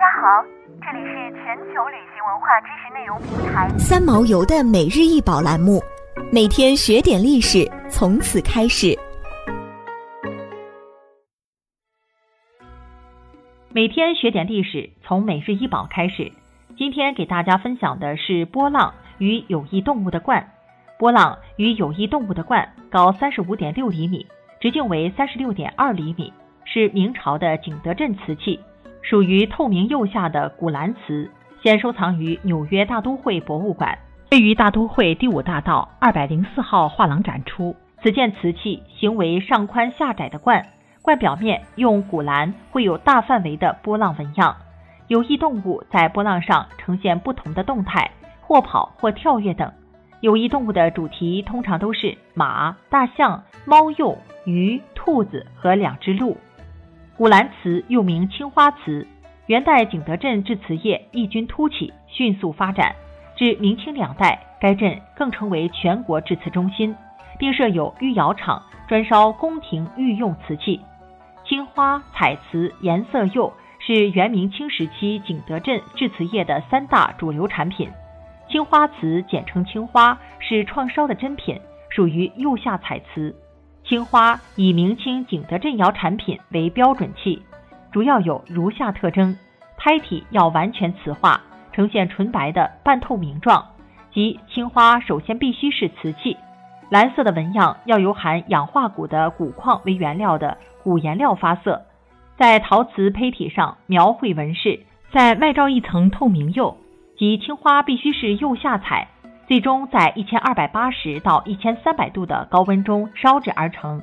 大家好，这里是全球旅行文化知识内容平台三毛游的每日一宝栏目，每天学点历史，从此开始。每天学点历史，从每日一宝开始。今天给大家分享的是波浪与有益动物的冠。波浪与有益动物的冠高三十五点六厘米，直径为三十六点二厘米，是明朝的景德镇瓷器。属于透明釉下的古蓝瓷，现收藏于纽约大都会博物馆，位于大都会第五大道二百零四号画廊展出。此件瓷器形为上宽下窄的冠，冠表面用古蓝绘有大范围的波浪纹样，有益动物在波浪上呈现不同的动态，或跑或跳跃等。有益动物的主题通常都是马、大象、猫鼬、鱼、兔子和两只鹿。古蓝瓷又名青花瓷，元代景德镇制瓷业异军突起，迅速发展。至明清两代，该镇更成为全国制瓷中心，并设有御窑厂，专烧宫廷御用瓷器。青花、彩瓷、颜色釉是元明清时期景德镇制瓷业的三大主流产品。青花瓷简称青花，是创烧的珍品，属于釉下彩瓷。青花以明清景德镇窑产品为标准器，主要有如下特征：胎体要完全瓷化，呈现纯白的半透明状，即青花首先必须是瓷器。蓝色的纹样要由含氧化钴的钴矿为原料的钴颜料发色，在陶瓷胚体上描绘纹饰，再外罩一层透明釉，即青花必须是釉下彩。最终在一千二百八十到一千三百度的高温中烧制而成，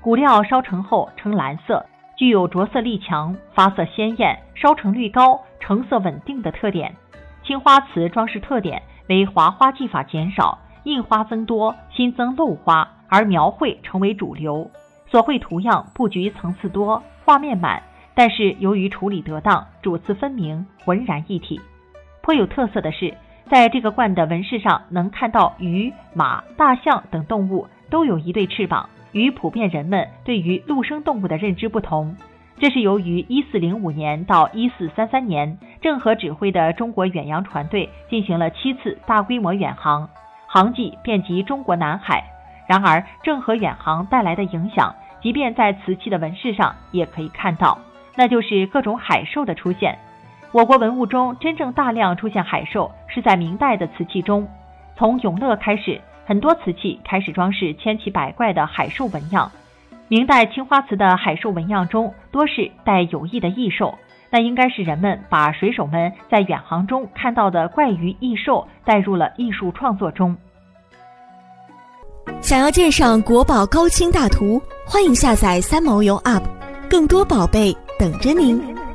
骨料烧成后呈蓝色，具有着色力强、发色鲜艳、烧成率高、成色稳定的特点。青花瓷装饰特点为划花技法减少，印花增多，新增镂花，而描绘成为主流。所绘图样布局层次多，画面满，但是由于处理得当，主次分明，浑然一体。颇有特色的是。在这个罐的纹饰上，能看到鱼、马、大象等动物都有一对翅膀，与普遍人们对于陆生动物的认知不同。这是由于一四零五年到一四三三年，郑和指挥的中国远洋船队进行了七次大规模远航，航迹遍及中国南海。然而，郑和远航带来的影响，即便在瓷器的纹饰上也可以看到，那就是各种海兽的出现。我国文物中真正大量出现海兽是在明代的瓷器中，从永乐开始，很多瓷器开始装饰千奇百怪的海兽纹样。明代青花瓷的海兽纹样中多是带有翼的异兽，那应该是人们把水手们在远航中看到的怪鱼异兽带入了艺术创作中。想要鉴赏国宝高清大图，欢迎下载三毛游 App，更多宝贝等着您。